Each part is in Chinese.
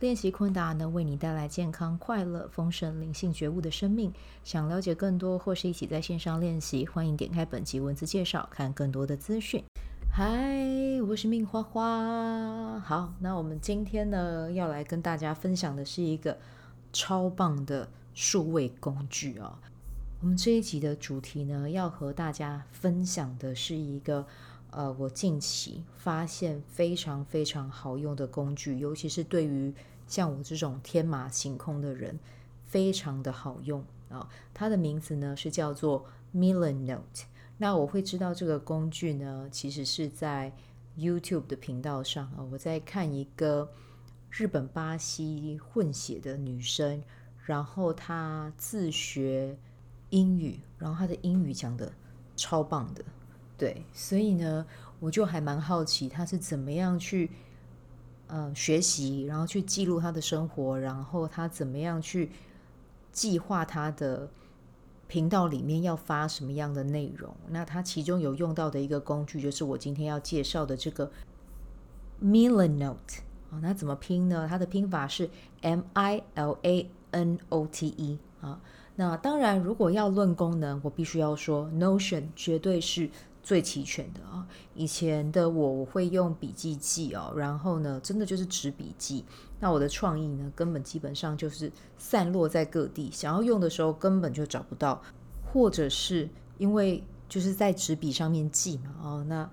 练习昆达能为你带来健康、快乐、丰盛、灵性觉悟的生命。想了解更多或是一起在线上练习，欢迎点开本集文字介绍，看更多的资讯。嗨，我是命花花。好，那我们今天呢要来跟大家分享的是一个超棒的数位工具啊。我们这一集的主题呢，要和大家分享的是一个。呃，我近期发现非常非常好用的工具，尤其是对于像我这种天马行空的人，非常的好用啊、哦。它的名字呢是叫做 millen note。那我会知道这个工具呢，其实是在 YouTube 的频道上啊、我在看一个日本巴西混血的女生，然后她自学英语，然后她的英语讲的超棒的。对，所以呢，我就还蛮好奇他是怎么样去，呃，学习，然后去记录他的生活，然后他怎么样去计划他的频道里面要发什么样的内容。那他其中有用到的一个工具，就是我今天要介绍的这个 Milanote 啊，那怎么拼呢？它的拼法是 M I L A N O T E 啊。那当然，如果要论功能，我必须要说 Notion 绝对是。最齐全的啊！以前的我，我会用笔记记哦，然后呢，真的就是纸笔记。那我的创意呢，根本基本上就是散落在各地，想要用的时候根本就找不到，或者是因为就是在纸笔上面记嘛，哦，那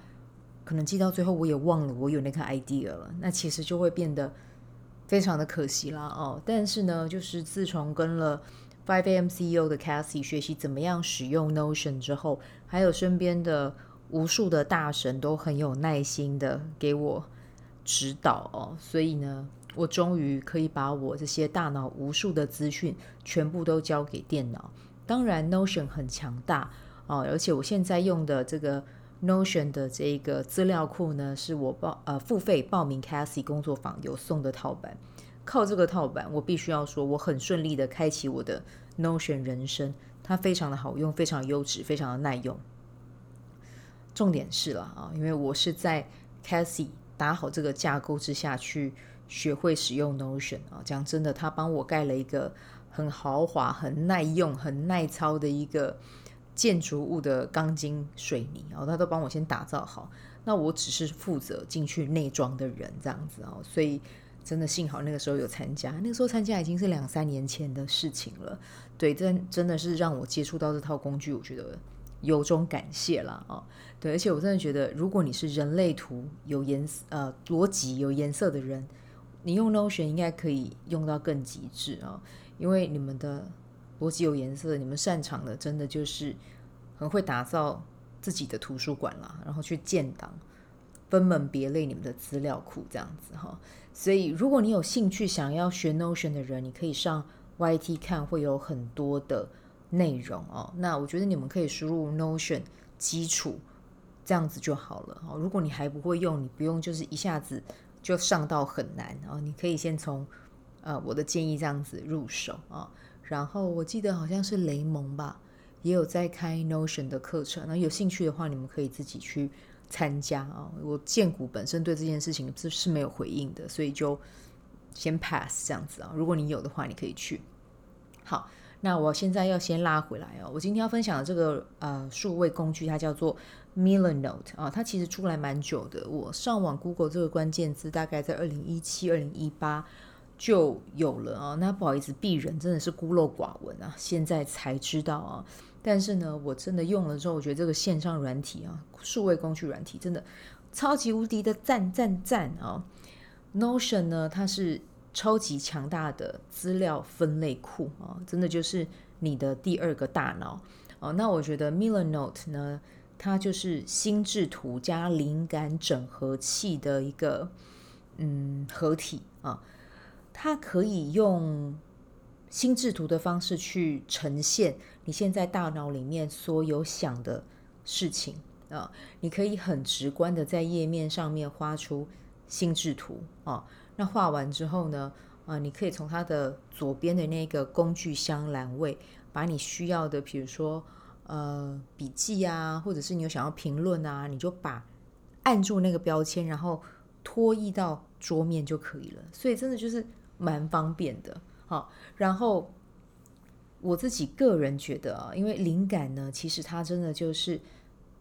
可能记到最后我也忘了我有那个 idea 了，那其实就会变得非常的可惜啦哦。但是呢，就是自从跟了 5AM CEO 的 Cassie 学习怎么样使用 Notion 之后，还有身边的无数的大神都很有耐心的给我指导哦，所以呢，我终于可以把我这些大脑无数的资讯全部都交给电脑。当然，Notion 很强大哦，而且我现在用的这个 Notion 的这个资料库呢，是我报呃付费报名 Cassie 工作坊有送的套版。靠这个套版，我必须要说，我很顺利的开启我的 Notion 人生，它非常的好用，非常优质，非常的耐用。重点是了啊，因为我是在 Cassie 打好这个架构之下去学会使用 Notion 啊。讲真的，他帮我盖了一个很豪华、很耐用、很耐操的一个建筑物的钢筋水泥啊，他都帮我先打造好。那我只是负责进去内装的人，这样子啊，所以。真的幸好那个时候有参加，那个时候参加已经是两三年前的事情了。对，真真的是让我接触到这套工具，我觉得由衷感谢啦。啊。对，而且我真的觉得，如果你是人类图有颜色呃逻辑有颜色的人，你用 Notion 应该可以用到更极致啊，因为你们的逻辑有颜色，你们擅长的真的就是很会打造自己的图书馆啦，然后去建档。分门别类你们的资料库这样子哈，所以如果你有兴趣想要学 Notion 的人，你可以上 YT 看，会有很多的内容哦。那我觉得你们可以输入 Notion 基础这样子就好了哦。如果你还不会用，你不用就是一下子就上到很难哦。你可以先从呃我的建议这样子入手啊。然后我记得好像是雷蒙吧，也有在开 Notion 的课程。那有兴趣的话，你们可以自己去。参加啊！我荐股本身对这件事情是是没有回应的，所以就先 pass 这样子啊。如果你有的话，你可以去。好，那我现在要先拉回来啊。我今天要分享的这个呃数位工具，它叫做 Milanote 啊。它其实出来蛮久的，我上网 Google 这个关键字，大概在二零一七、二零一八就有了啊。那不好意思，鄙人真的是孤陋寡闻啊，现在才知道啊。但是呢，我真的用了之后，我觉得这个线上软体啊，数位工具软体真的超级无敌的赞赞赞啊！Notion 呢，它是超级强大的资料分类库啊，真的就是你的第二个大脑哦。那我觉得 Milanote 呢，它就是心智图加灵感整合器的一个嗯合体啊，它可以用。心智图的方式去呈现你现在大脑里面所有想的事情啊，你可以很直观的在页面上面画出心智图啊。那画完之后呢，啊，你可以从它的左边的那个工具箱栏位，把你需要的，比如说呃笔记啊，或者是你有想要评论啊，你就把按住那个标签，然后拖移到桌面就可以了。所以真的就是蛮方便的。好，然后我自己个人觉得啊，因为灵感呢，其实它真的就是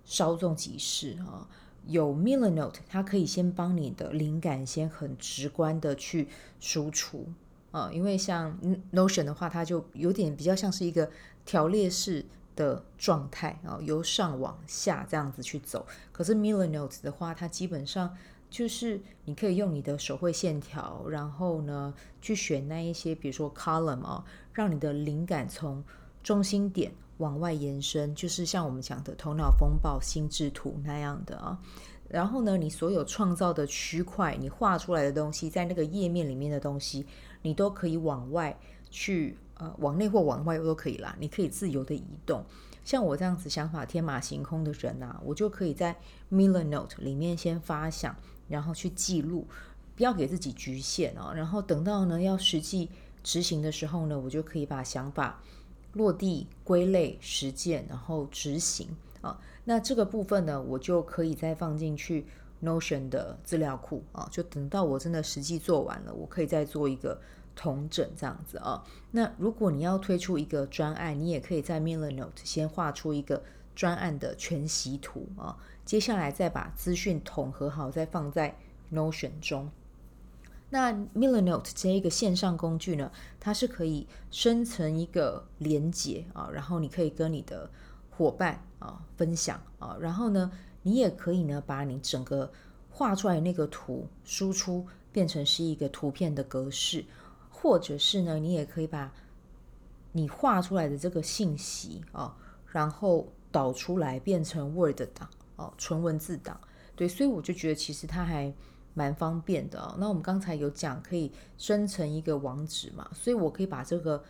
稍纵即逝啊。有 Millernote，它可以先帮你的灵感先很直观的去输出啊。因为像 Notion 的话，它就有点比较像是一个条列式的状态啊，由上往下这样子去走。可是 Millernote 的话，它基本上。就是你可以用你的手绘线条，然后呢，去选那一些，比如说 column 啊，让你的灵感从中心点往外延伸，就是像我们讲的头脑风暴、心智图那样的啊。然后呢，你所有创造的区块，你画出来的东西，在那个页面里面的东西，你都可以往外去，呃，往内或往外都可以啦。你可以自由的移动。像我这样子想法天马行空的人啊，我就可以在 Millernote 里面先发想。然后去记录，不要给自己局限啊。然后等到呢要实际执行的时候呢，我就可以把想法落地归类实践，然后执行啊。那这个部分呢，我就可以再放进去 Notion 的资料库啊。就等到我真的实际做完了，我可以再做一个统整这样子啊。那如果你要推出一个专案，你也可以在 Millernote 先画出一个专案的全息图啊。接下来再把资讯统合好，再放在 Notion 中。那 Millenote 这一个线上工具呢，它是可以生成一个连结啊，然后你可以跟你的伙伴啊分享啊，然后呢，你也可以呢把你整个画出来那个图输出变成是一个图片的格式，或者是呢，你也可以把你画出来的这个信息啊，然后导出来变成 Word 档。哦，纯文字档，对，所以我就觉得其实它还蛮方便的哦。那我们刚才有讲可以生成一个网址嘛，所以我可以把这个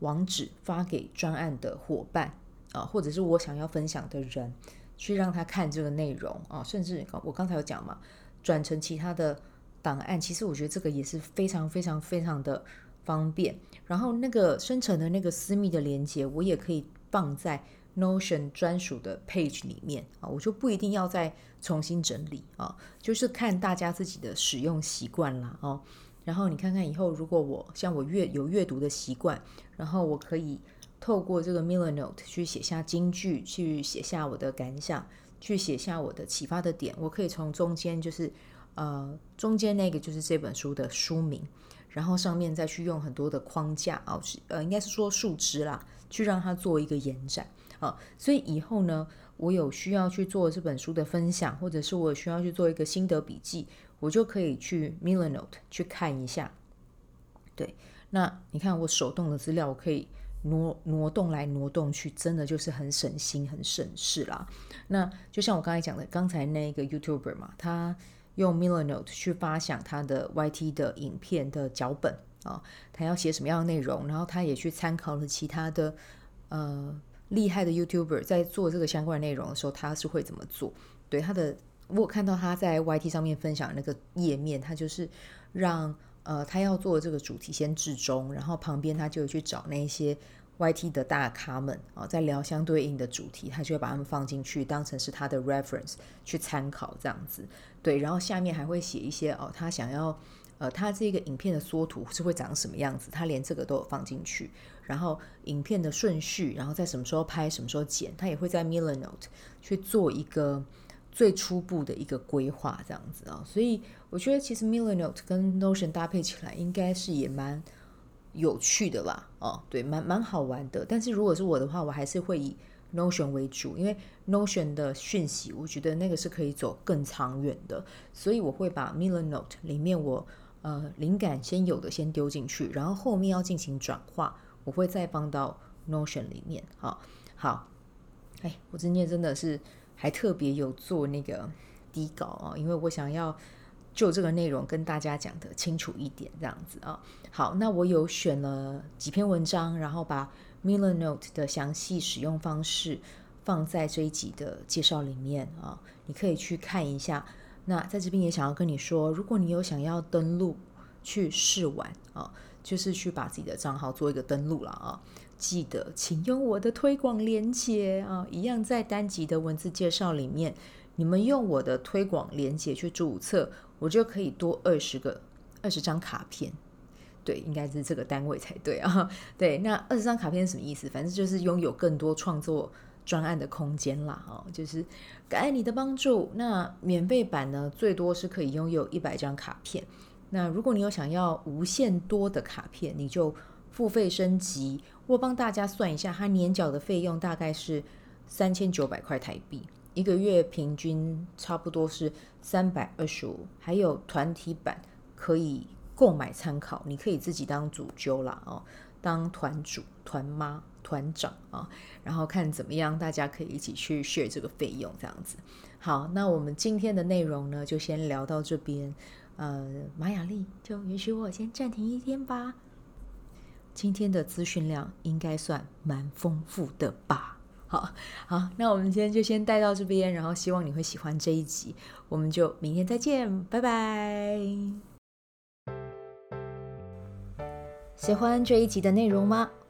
网址发给专案的伙伴啊，或者是我想要分享的人，去让他看这个内容啊，甚至我刚才有讲嘛，转成其他的档案，其实我觉得这个也是非常非常非常的方便。然后那个生成的那个私密的连接，我也可以放在。Notion 专属的 page 里面啊，我就不一定要再重新整理啊，就是看大家自己的使用习惯啦哦。然后你看看以后，如果我像我阅有阅读的习惯，然后我可以透过这个 Millernote 去写下金句，去写下我的感想，去写下我的启发的点。我可以从中间就是呃中间那个就是这本书的书名，然后上面再去用很多的框架啊，呃应该是说树枝啦，去让它做一个延展。啊，所以以后呢，我有需要去做这本书的分享，或者是我需要去做一个心得笔记，我就可以去 Millenote 去看一下。对，那你看我手动的资料，我可以挪挪动来挪动去，真的就是很省心、很省事啦。那就像我刚才讲的，刚才那个 YouTuber 嘛，他用 Millenote 去发想他的 YT 的影片的脚本啊，他要写什么样的内容，然后他也去参考了其他的呃。厉害的 YouTuber 在做这个相关内容的时候，他是会怎么做？对他的，我看到他在 YT 上面分享那个页面，他就是让呃他要做这个主题先置中，然后旁边他就去找那些 YT 的大咖们啊，在聊相对应的主题，他就会把他们放进去，当成是他的 reference 去参考这样子。对，然后下面还会写一些哦，他想要。呃，它这个影片的缩图是会长什么样子？它连这个都有放进去，然后影片的顺序，然后在什么时候拍，什么时候剪，它也会在 millenote 去做一个最初步的一个规划，这样子啊。所以我觉得其实 millenote 跟 Notion 搭配起来，应该是也蛮有趣的啦。哦，对，蛮蛮好玩的。但是如果是我的话，我还是会以 Notion 为主，因为 Notion 的讯息，我觉得那个是可以走更长远的，所以我会把 Millernote 里面我。呃，灵感先有的先丢进去，然后后面要进行转化，我会再放到 Notion 里面。好，好，哎，我今天真的是还特别有做那个底稿啊，因为我想要就这个内容跟大家讲得清楚一点，这样子啊。好，那我有选了几篇文章，然后把 Millernote 的详细使用方式放在这一集的介绍里面啊，你可以去看一下。那在这边也想要跟你说，如果你有想要登录去试玩啊，就是去把自己的账号做一个登录了啊，记得请用我的推广链接啊，一样在单集的文字介绍里面。你们用我的推广链接去注册，我就可以多二十个二十张卡片。对，应该是这个单位才对啊。对，那二十张卡片是什么意思？反正就是拥有更多创作专案的空间啦。哦，就是感恩你的帮助。那免费版呢，最多是可以拥有一百张卡片。那如果你有想要无限多的卡片，你就付费升级。我帮大家算一下，它年缴的费用大概是三千九百块台币。一个月平均差不多是三百二十五，还有团体版可以购买参考，你可以自己当主揪啦哦，当团主、团妈、团长啊，然后看怎么样，大家可以一起去 share 这个费用，这样子。好，那我们今天的内容呢，就先聊到这边。呃，马雅丽就允许我先暂停一天吧。今天的资讯量应该算蛮丰富的吧。好好，那我们今天就先带到这边，然后希望你会喜欢这一集，我们就明天再见，拜拜。喜欢这一集的内容吗？